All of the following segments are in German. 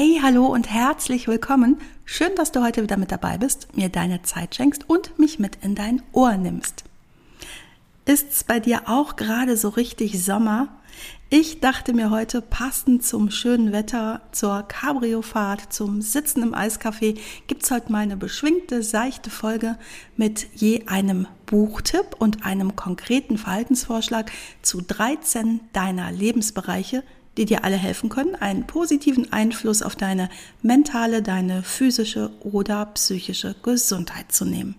Hey, hallo und herzlich willkommen. Schön, dass du heute wieder mit dabei bist, mir deine Zeit schenkst und mich mit in dein Ohr nimmst. Ist's bei dir auch gerade so richtig Sommer? Ich dachte mir heute, passend zum schönen Wetter, zur Cabrio-Fahrt, zum Sitzen im Eiscafé, gibt's heute mal eine beschwingte, seichte Folge mit je einem Buchtipp und einem konkreten Verhaltensvorschlag zu 13 deiner Lebensbereiche, die dir alle helfen können, einen positiven Einfluss auf deine mentale, deine physische oder psychische Gesundheit zu nehmen.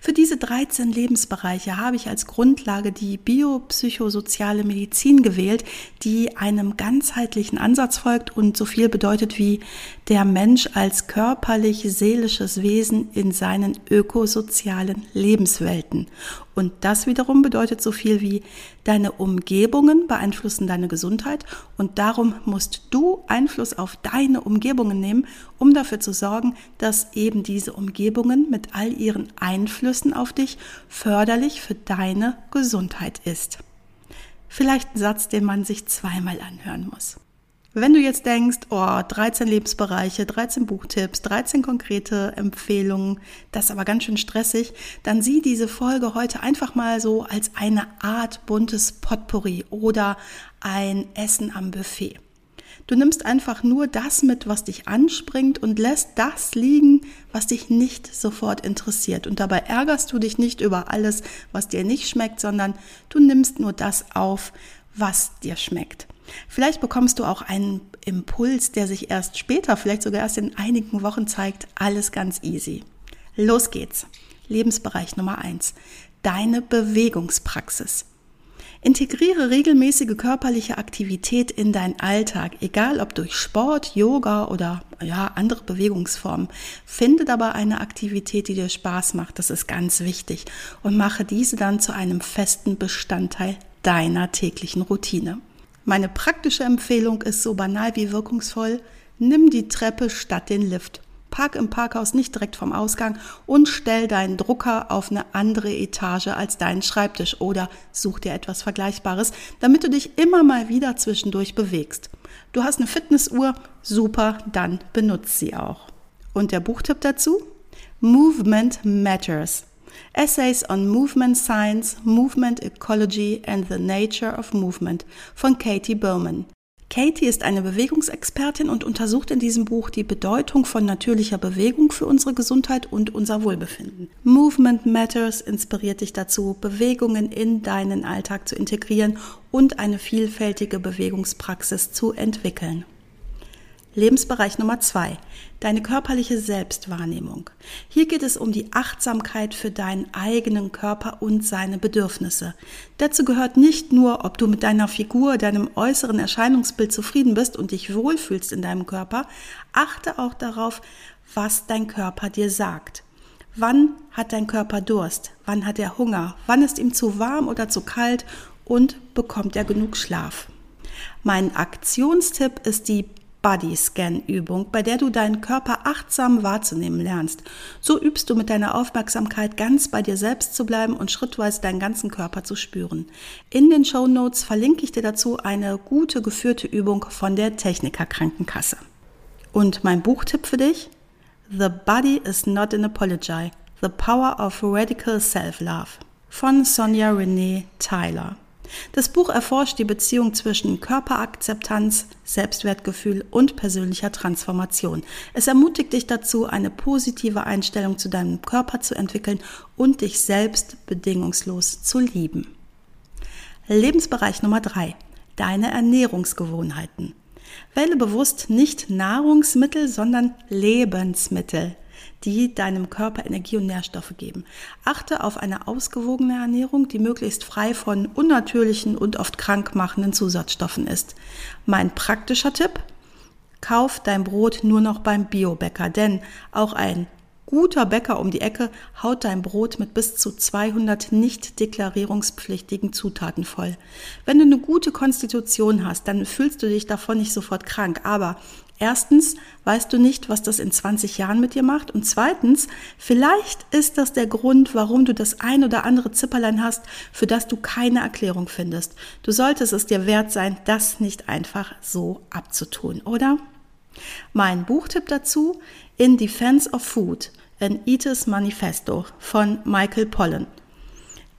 Für diese 13 Lebensbereiche habe ich als Grundlage die biopsychosoziale Medizin gewählt, die einem ganzheitlichen Ansatz folgt und so viel bedeutet wie der Mensch als körperlich-seelisches Wesen in seinen ökosozialen Lebenswelten. Und das wiederum bedeutet so viel wie deine Umgebungen beeinflussen deine Gesundheit und darum musst du Einfluss auf deine Umgebungen nehmen, um dafür zu sorgen, dass eben diese Umgebungen mit all ihren Einflüssen auf dich förderlich für deine Gesundheit ist. Vielleicht ein Satz, den man sich zweimal anhören muss. Wenn du jetzt denkst, oh, 13 Lebensbereiche, 13 Buchtipps, 13 konkrete Empfehlungen, das ist aber ganz schön stressig, dann sieh diese Folge heute einfach mal so als eine Art buntes Potpourri oder ein Essen am Buffet. Du nimmst einfach nur das mit, was dich anspringt und lässt das liegen, was dich nicht sofort interessiert. Und dabei ärgerst du dich nicht über alles, was dir nicht schmeckt, sondern du nimmst nur das auf, was dir schmeckt. Vielleicht bekommst du auch einen Impuls, der sich erst später, vielleicht sogar erst in einigen Wochen zeigt. Alles ganz easy. Los geht's. Lebensbereich Nummer eins: Deine Bewegungspraxis. Integriere regelmäßige körperliche Aktivität in deinen Alltag, egal ob durch Sport, Yoga oder ja, andere Bewegungsformen. Finde dabei eine Aktivität, die dir Spaß macht. Das ist ganz wichtig. Und mache diese dann zu einem festen Bestandteil deiner täglichen Routine. Meine praktische Empfehlung ist so banal wie wirkungsvoll. Nimm die Treppe statt den Lift. Park im Parkhaus nicht direkt vom Ausgang und stell deinen Drucker auf eine andere Etage als deinen Schreibtisch oder such dir etwas Vergleichbares, damit du dich immer mal wieder zwischendurch bewegst. Du hast eine Fitnessuhr, super, dann benutzt sie auch. Und der Buchtipp dazu? Movement Matters. Essays on Movement Science, Movement Ecology and the Nature of Movement von Katie Bowman. Katie ist eine Bewegungsexpertin und untersucht in diesem Buch die Bedeutung von natürlicher Bewegung für unsere Gesundheit und unser Wohlbefinden. Movement Matters inspiriert dich dazu, Bewegungen in deinen Alltag zu integrieren und eine vielfältige Bewegungspraxis zu entwickeln. Lebensbereich Nummer zwei, deine körperliche Selbstwahrnehmung. Hier geht es um die Achtsamkeit für deinen eigenen Körper und seine Bedürfnisse. Dazu gehört nicht nur, ob du mit deiner Figur, deinem äußeren Erscheinungsbild zufrieden bist und dich wohlfühlst in deinem Körper, achte auch darauf, was dein Körper dir sagt. Wann hat dein Körper Durst? Wann hat er Hunger? Wann ist ihm zu warm oder zu kalt? Und bekommt er genug Schlaf? Mein Aktionstipp ist die Body-Scan-Übung, bei der du deinen Körper achtsam wahrzunehmen lernst. So übst du mit deiner Aufmerksamkeit ganz bei dir selbst zu bleiben und schrittweise deinen ganzen Körper zu spüren. In den Show Notes verlinke ich dir dazu eine gute geführte Übung von der Techniker Krankenkasse. Und mein Buchtipp für dich? The Body is Not an Apology. The Power of Radical Self-Love von Sonja Renee Tyler. Das Buch erforscht die Beziehung zwischen Körperakzeptanz, Selbstwertgefühl und persönlicher Transformation. Es ermutigt dich dazu, eine positive Einstellung zu deinem Körper zu entwickeln und dich selbst bedingungslos zu lieben. Lebensbereich Nummer drei: Deine Ernährungsgewohnheiten. Wähle bewusst nicht Nahrungsmittel, sondern Lebensmittel die deinem Körper Energie und Nährstoffe geben. Achte auf eine ausgewogene Ernährung, die möglichst frei von unnatürlichen und oft krankmachenden Zusatzstoffen ist. Mein praktischer Tipp? Kauf dein Brot nur noch beim Biobäcker, denn auch ein guter Bäcker um die Ecke haut dein Brot mit bis zu 200 nicht deklarierungspflichtigen Zutaten voll. Wenn du eine gute Konstitution hast, dann fühlst du dich davon nicht sofort krank. Aber erstens weißt du nicht, was das in 20 Jahren mit dir macht. Und zweitens, vielleicht ist das der Grund, warum du das ein oder andere Zipperlein hast, für das du keine Erklärung findest. Du solltest es dir wert sein, das nicht einfach so abzutun, oder? Mein Buchtipp dazu In Defense of Food – An Eaters Manifesto von Michael Pollan.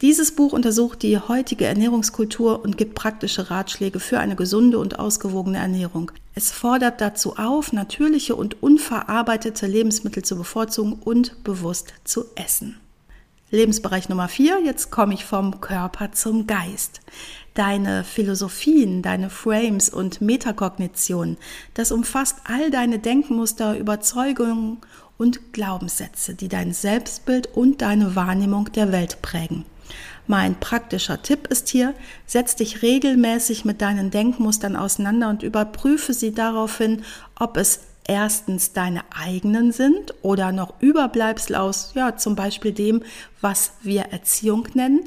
Dieses Buch untersucht die heutige Ernährungskultur und gibt praktische Ratschläge für eine gesunde und ausgewogene Ernährung. Es fordert dazu auf, natürliche und unverarbeitete Lebensmittel zu bevorzugen und bewusst zu essen. Lebensbereich Nummer vier, jetzt komme ich vom Körper zum Geist. Deine Philosophien, deine Frames und Metakognition, das umfasst all deine Denkmuster, Überzeugungen und Glaubenssätze, die dein Selbstbild und deine Wahrnehmung der Welt prägen. Mein praktischer Tipp ist hier, setz dich regelmäßig mit deinen Denkmustern auseinander und überprüfe sie daraufhin, ob es erstens deine eigenen sind oder noch Überbleibsel aus, ja, zum Beispiel dem, was wir Erziehung nennen.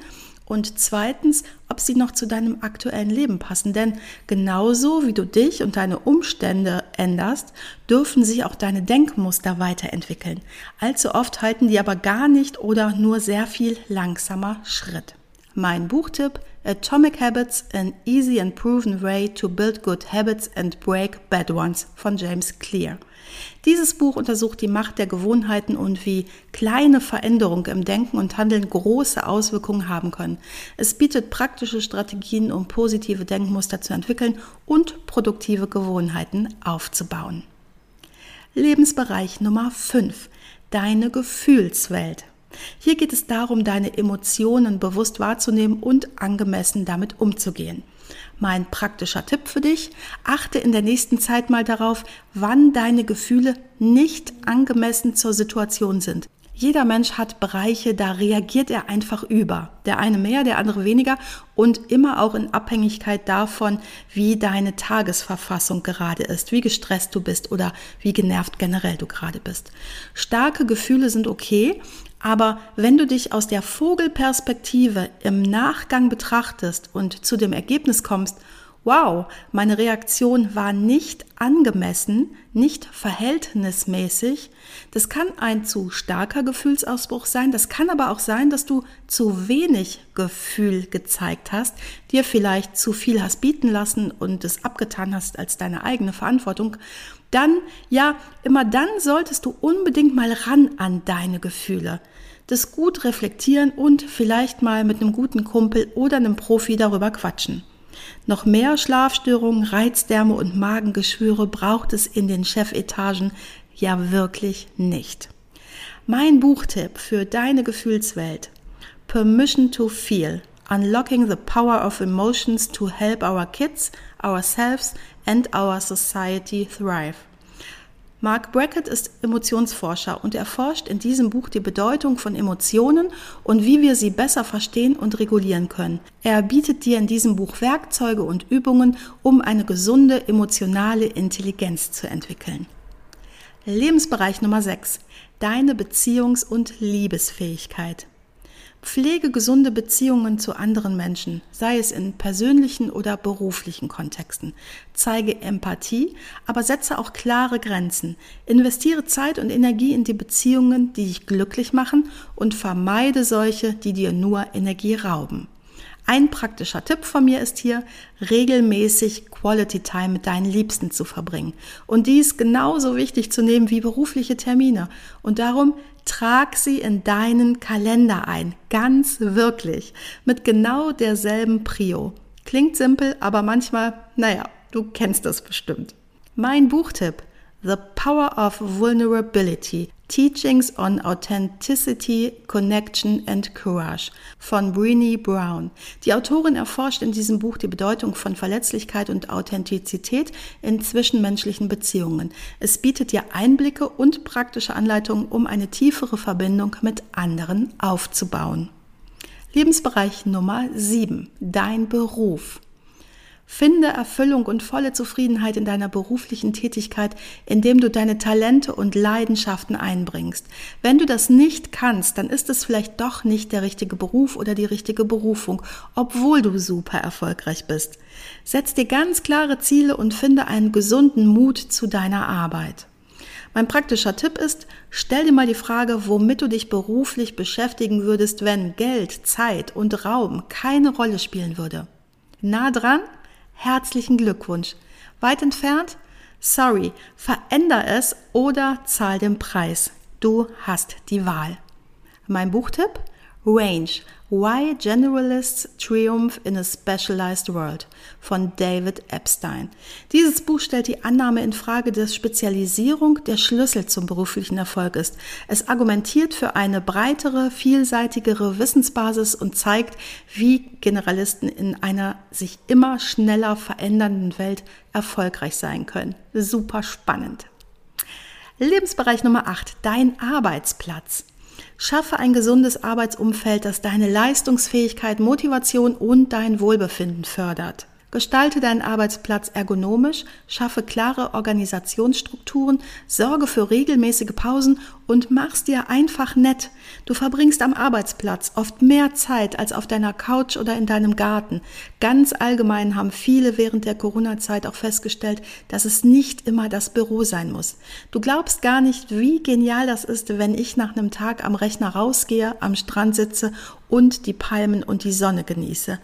Und zweitens, ob sie noch zu deinem aktuellen Leben passen. Denn genauso wie du dich und deine Umstände änderst, dürfen sich auch deine Denkmuster weiterentwickeln. Allzu oft halten die aber gar nicht oder nur sehr viel langsamer Schritt. Mein Buchtipp Atomic Habits, an easy and proven way to build good habits and break bad ones von James Clear. Dieses Buch untersucht die Macht der Gewohnheiten und wie kleine Veränderungen im Denken und Handeln große Auswirkungen haben können. Es bietet praktische Strategien, um positive Denkmuster zu entwickeln und produktive Gewohnheiten aufzubauen. Lebensbereich Nummer 5. Deine Gefühlswelt. Hier geht es darum, deine Emotionen bewusst wahrzunehmen und angemessen damit umzugehen. Mein praktischer Tipp für dich, achte in der nächsten Zeit mal darauf, wann deine Gefühle nicht angemessen zur Situation sind. Jeder Mensch hat Bereiche, da reagiert er einfach über. Der eine mehr, der andere weniger und immer auch in Abhängigkeit davon, wie deine Tagesverfassung gerade ist, wie gestresst du bist oder wie genervt generell du gerade bist. Starke Gefühle sind okay, aber wenn du dich aus der Vogelperspektive im Nachgang betrachtest und zu dem Ergebnis kommst, wow, meine Reaktion war nicht angemessen, nicht verhältnismäßig, das kann ein zu starker Gefühlsausbruch sein, das kann aber auch sein, dass du zu wenig Gefühl gezeigt hast, dir vielleicht zu viel hast bieten lassen und es abgetan hast als deine eigene Verantwortung dann, ja, immer dann solltest du unbedingt mal ran an deine Gefühle. Das gut reflektieren und vielleicht mal mit einem guten Kumpel oder einem Profi darüber quatschen. Noch mehr Schlafstörungen, Reizdärme und Magengeschwüre braucht es in den Chefetagen ja wirklich nicht. Mein Buchtipp für deine Gefühlswelt. Permission to Feel. Unlocking the Power of Emotions to Help Our Kids, Ourselves and Our Society Thrive. Mark Brackett ist Emotionsforscher und erforscht in diesem Buch die Bedeutung von Emotionen und wie wir sie besser verstehen und regulieren können. Er bietet dir in diesem Buch Werkzeuge und Übungen, um eine gesunde emotionale Intelligenz zu entwickeln. Lebensbereich Nummer 6. Deine Beziehungs- und Liebesfähigkeit. Pflege gesunde Beziehungen zu anderen Menschen, sei es in persönlichen oder beruflichen Kontexten. Zeige Empathie, aber setze auch klare Grenzen. Investiere Zeit und Energie in die Beziehungen, die dich glücklich machen und vermeide solche, die dir nur Energie rauben. Ein praktischer Tipp von mir ist hier, regelmäßig Quality Time mit deinen Liebsten zu verbringen. Und dies genauso wichtig zu nehmen wie berufliche Termine. Und darum trag sie in deinen Kalender ein. Ganz wirklich. Mit genau derselben Prio. Klingt simpel, aber manchmal, naja, du kennst das bestimmt. Mein Buchtipp. The Power of Vulnerability Teachings on Authenticity, Connection and Courage von Brené Brown. Die Autorin erforscht in diesem Buch die Bedeutung von Verletzlichkeit und Authentizität in zwischenmenschlichen Beziehungen. Es bietet dir Einblicke und praktische Anleitungen, um eine tiefere Verbindung mit anderen aufzubauen. Lebensbereich Nummer 7. Dein Beruf. Finde Erfüllung und volle Zufriedenheit in deiner beruflichen Tätigkeit, indem du deine Talente und Leidenschaften einbringst. Wenn du das nicht kannst, dann ist es vielleicht doch nicht der richtige Beruf oder die richtige Berufung, obwohl du super erfolgreich bist. Setz dir ganz klare Ziele und finde einen gesunden Mut zu deiner Arbeit. Mein praktischer Tipp ist, stell dir mal die Frage, womit du dich beruflich beschäftigen würdest, wenn Geld, Zeit und Raum keine Rolle spielen würde. Nah dran? Herzlichen Glückwunsch. Weit entfernt? Sorry, veränder es oder zahl den Preis. Du hast die Wahl. Mein Buchtipp? Range. Why Generalists Triumph in a Specialized World von David Epstein. Dieses Buch stellt die Annahme in Frage, dass Spezialisierung der Schlüssel zum beruflichen Erfolg ist. Es argumentiert für eine breitere, vielseitigere Wissensbasis und zeigt, wie Generalisten in einer sich immer schneller verändernden Welt erfolgreich sein können. Super spannend. Lebensbereich Nummer 8, dein Arbeitsplatz. Schaffe ein gesundes Arbeitsumfeld, das deine Leistungsfähigkeit, Motivation und dein Wohlbefinden fördert. Gestalte deinen Arbeitsplatz ergonomisch, schaffe klare Organisationsstrukturen, sorge für regelmäßige Pausen und mach's dir einfach nett. Du verbringst am Arbeitsplatz oft mehr Zeit als auf deiner Couch oder in deinem Garten. Ganz allgemein haben viele während der Corona-Zeit auch festgestellt, dass es nicht immer das Büro sein muss. Du glaubst gar nicht, wie genial das ist, wenn ich nach einem Tag am Rechner rausgehe, am Strand sitze und die Palmen und die Sonne genieße.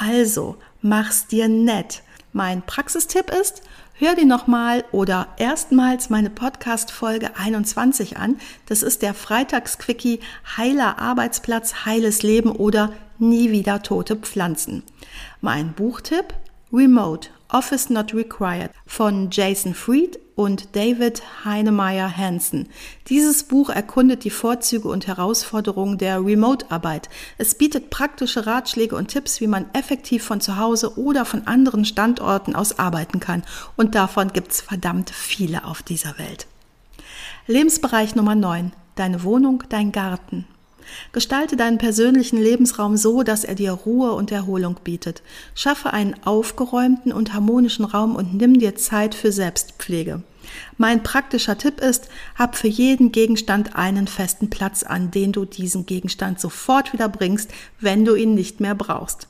Also, mach's dir nett. Mein Praxistipp ist, hör dir nochmal oder erstmals meine Podcast-Folge 21 an. Das ist der Freitagsquickie Heiler Arbeitsplatz, heiles Leben oder nie wieder tote Pflanzen. Mein Buchtipp Remote Office Not Required von Jason Fried und David Heinemeier Hansen. Dieses Buch erkundet die Vorzüge und Herausforderungen der Remote-Arbeit. Es bietet praktische Ratschläge und Tipps, wie man effektiv von zu Hause oder von anderen Standorten aus arbeiten kann. Und davon gibt's verdammt viele auf dieser Welt. Lebensbereich Nummer 9. Deine Wohnung, dein Garten. Gestalte deinen persönlichen Lebensraum so, dass er dir Ruhe und Erholung bietet. Schaffe einen aufgeräumten und harmonischen Raum und nimm dir Zeit für Selbstpflege. Mein praktischer Tipp ist, hab für jeden Gegenstand einen festen Platz, an den du diesen Gegenstand sofort wieder bringst, wenn du ihn nicht mehr brauchst.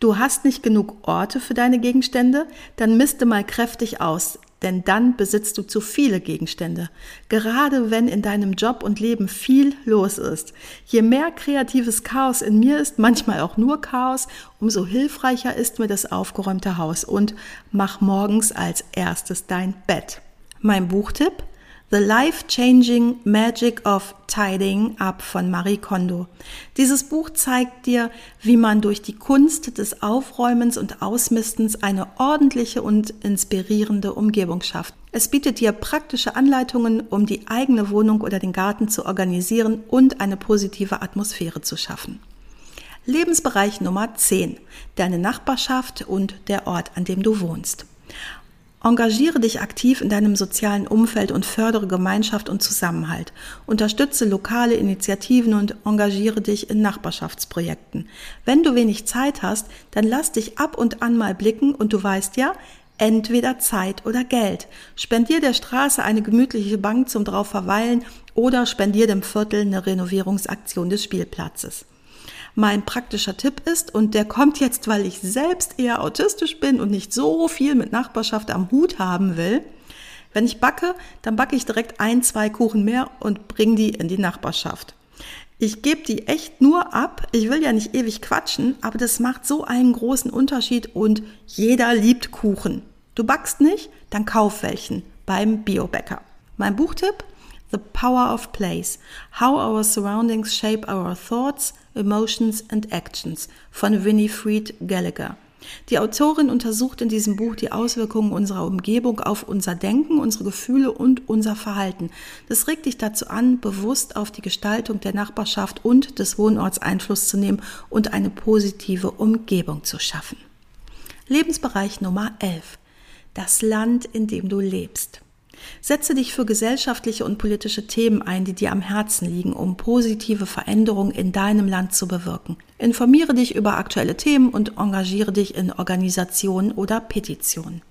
Du hast nicht genug Orte für deine Gegenstände? Dann misste mal kräftig aus denn dann besitzt du zu viele Gegenstände. Gerade wenn in deinem Job und Leben viel los ist. Je mehr kreatives Chaos in mir ist, manchmal auch nur Chaos, umso hilfreicher ist mir das aufgeräumte Haus und mach morgens als erstes dein Bett. Mein Buchtipp? The Life-Changing Magic of Tidying Up von Marie Kondo. Dieses Buch zeigt dir, wie man durch die Kunst des Aufräumens und Ausmistens eine ordentliche und inspirierende Umgebung schafft. Es bietet dir praktische Anleitungen, um die eigene Wohnung oder den Garten zu organisieren und eine positive Atmosphäre zu schaffen. Lebensbereich Nummer 10. Deine Nachbarschaft und der Ort, an dem du wohnst. Engagiere dich aktiv in deinem sozialen Umfeld und fördere Gemeinschaft und Zusammenhalt. Unterstütze lokale Initiativen und engagiere dich in Nachbarschaftsprojekten. Wenn du wenig Zeit hast, dann lass dich ab und an mal blicken und du weißt ja, entweder Zeit oder Geld. Spendier der Straße eine gemütliche Bank zum drauf verweilen oder spendier dem Viertel eine Renovierungsaktion des Spielplatzes mein praktischer Tipp ist, und der kommt jetzt, weil ich selbst eher autistisch bin und nicht so viel mit Nachbarschaft am Hut haben will. Wenn ich backe, dann backe ich direkt ein, zwei Kuchen mehr und bringe die in die Nachbarschaft. Ich gebe die echt nur ab. Ich will ja nicht ewig quatschen, aber das macht so einen großen Unterschied und jeder liebt Kuchen. Du backst nicht? Dann kauf welchen beim Biobäcker. Mein Buchtipp? The Power of Place. How Our Surroundings Shape Our Thoughts, Emotions and Actions von Winifred Gallagher. Die Autorin untersucht in diesem Buch die Auswirkungen unserer Umgebung auf unser Denken, unsere Gefühle und unser Verhalten. Das regt dich dazu an, bewusst auf die Gestaltung der Nachbarschaft und des Wohnorts Einfluss zu nehmen und eine positive Umgebung zu schaffen. Lebensbereich Nummer 11. Das Land, in dem du lebst. Setze dich für gesellschaftliche und politische Themen ein, die dir am Herzen liegen, um positive Veränderungen in deinem Land zu bewirken. Informiere dich über aktuelle Themen und engagiere dich in Organisationen oder Petitionen.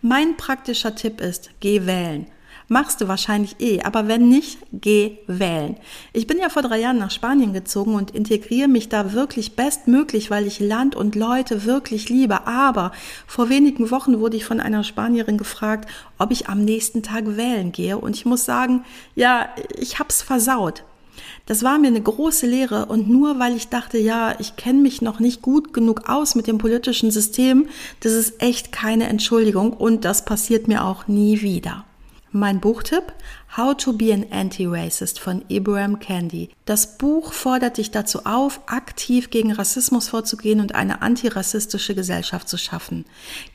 Mein praktischer Tipp ist, geh wählen. Machst du wahrscheinlich eh, aber wenn nicht, geh wählen. Ich bin ja vor drei Jahren nach Spanien gezogen und integriere mich da wirklich bestmöglich, weil ich Land und Leute wirklich liebe. Aber vor wenigen Wochen wurde ich von einer Spanierin gefragt, ob ich am nächsten Tag wählen gehe. Und ich muss sagen, ja, ich hab's versaut. Das war mir eine große Lehre und nur weil ich dachte, ja, ich kenne mich noch nicht gut genug aus mit dem politischen System, das ist echt keine Entschuldigung und das passiert mir auch nie wieder. Mein Buchtipp How to be an Anti-Racist von Ibrahim Candy. Das Buch fordert dich dazu auf, aktiv gegen Rassismus vorzugehen und eine antirassistische Gesellschaft zu schaffen.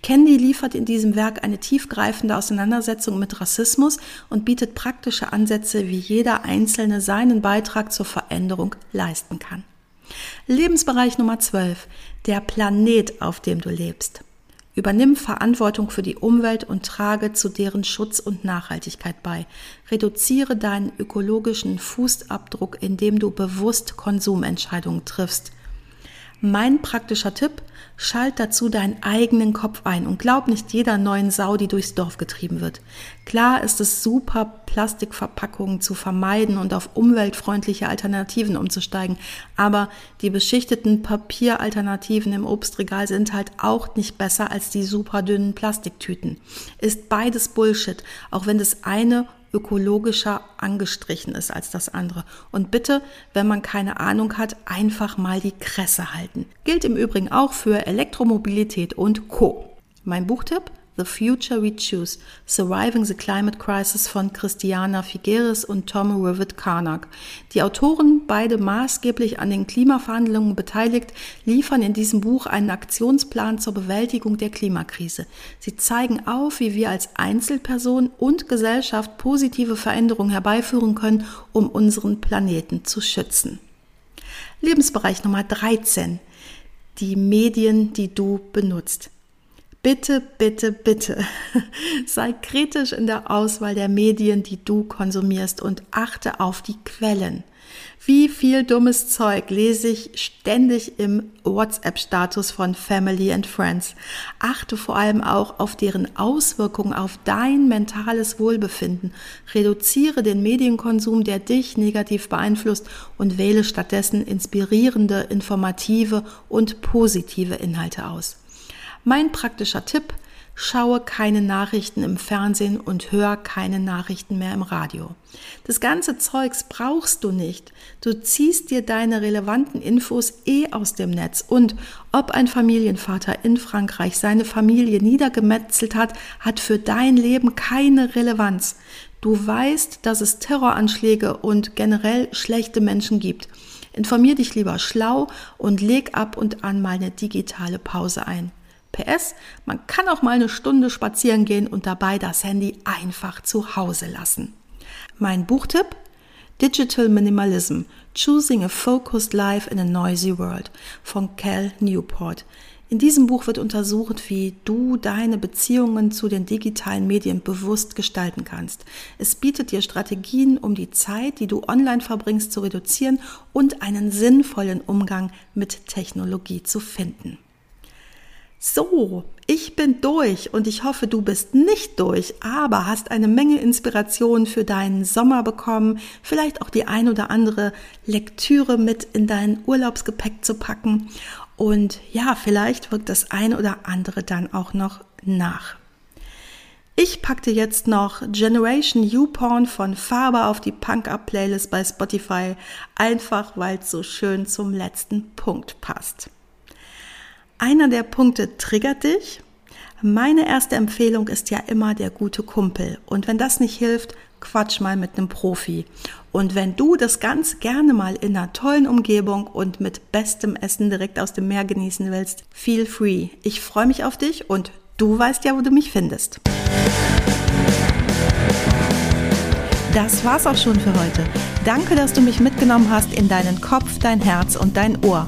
Candy liefert in diesem Werk eine tiefgreifende Auseinandersetzung mit Rassismus und bietet praktische Ansätze, wie jeder Einzelne seinen Beitrag zur Veränderung leisten kann. Lebensbereich Nummer 12. Der Planet, auf dem du lebst. Übernimm Verantwortung für die Umwelt und trage zu deren Schutz und Nachhaltigkeit bei. Reduziere deinen ökologischen Fußabdruck, indem du bewusst Konsumentscheidungen triffst. Mein praktischer Tipp, schalt dazu deinen eigenen Kopf ein und glaub nicht jeder neuen Sau, die durchs Dorf getrieben wird. Klar ist es super, Plastikverpackungen zu vermeiden und auf umweltfreundliche Alternativen umzusteigen, aber die beschichteten Papieralternativen im Obstregal sind halt auch nicht besser als die super dünnen Plastiktüten. Ist beides Bullshit, auch wenn das eine ökologischer angestrichen ist als das andere. Und bitte, wenn man keine Ahnung hat, einfach mal die Kresse halten. Gilt im Übrigen auch für Elektromobilität und Co. Mein Buchtipp? The Future We Choose, Surviving the Climate Crisis von Christiana Figueres und Tom Rivet Karnak. Die Autoren, beide maßgeblich an den Klimaverhandlungen beteiligt, liefern in diesem Buch einen Aktionsplan zur Bewältigung der Klimakrise. Sie zeigen auf, wie wir als Einzelperson und Gesellschaft positive Veränderungen herbeiführen können, um unseren Planeten zu schützen. Lebensbereich Nummer 13. Die Medien, die du benutzt. Bitte, bitte, bitte sei kritisch in der Auswahl der Medien, die du konsumierst und achte auf die Quellen. Wie viel dummes Zeug lese ich ständig im WhatsApp-Status von Family and Friends. Achte vor allem auch auf deren Auswirkungen auf dein mentales Wohlbefinden. Reduziere den Medienkonsum, der dich negativ beeinflusst und wähle stattdessen inspirierende, informative und positive Inhalte aus. Mein praktischer Tipp, schaue keine Nachrichten im Fernsehen und hör keine Nachrichten mehr im Radio. Das ganze Zeugs brauchst du nicht. Du ziehst dir deine relevanten Infos eh aus dem Netz. Und ob ein Familienvater in Frankreich seine Familie niedergemetzelt hat, hat für dein Leben keine Relevanz. Du weißt, dass es Terroranschläge und generell schlechte Menschen gibt. Informier dich lieber schlau und leg ab und an mal eine digitale Pause ein. PS, man kann auch mal eine Stunde spazieren gehen und dabei das Handy einfach zu Hause lassen. Mein Buchtipp? Digital Minimalism, Choosing a Focused Life in a Noisy World von Cal Newport. In diesem Buch wird untersucht, wie du deine Beziehungen zu den digitalen Medien bewusst gestalten kannst. Es bietet dir Strategien, um die Zeit, die du online verbringst, zu reduzieren und einen sinnvollen Umgang mit Technologie zu finden. So, ich bin durch und ich hoffe, du bist nicht durch, aber hast eine Menge Inspiration für deinen Sommer bekommen, vielleicht auch die ein oder andere Lektüre mit in dein Urlaubsgepäck zu packen und ja, vielleicht wirkt das ein oder andere dann auch noch nach. Ich packte jetzt noch Generation U-Porn von Faber auf die Punk-Up-Playlist bei Spotify, einfach weil es so schön zum letzten Punkt passt. Einer der Punkte triggert dich. Meine erste Empfehlung ist ja immer der gute Kumpel. Und wenn das nicht hilft, quatsch mal mit einem Profi. Und wenn du das ganz gerne mal in einer tollen Umgebung und mit bestem Essen direkt aus dem Meer genießen willst, feel free. Ich freue mich auf dich und du weißt ja, wo du mich findest. Das war's auch schon für heute. Danke, dass du mich mitgenommen hast in deinen Kopf, dein Herz und dein Ohr.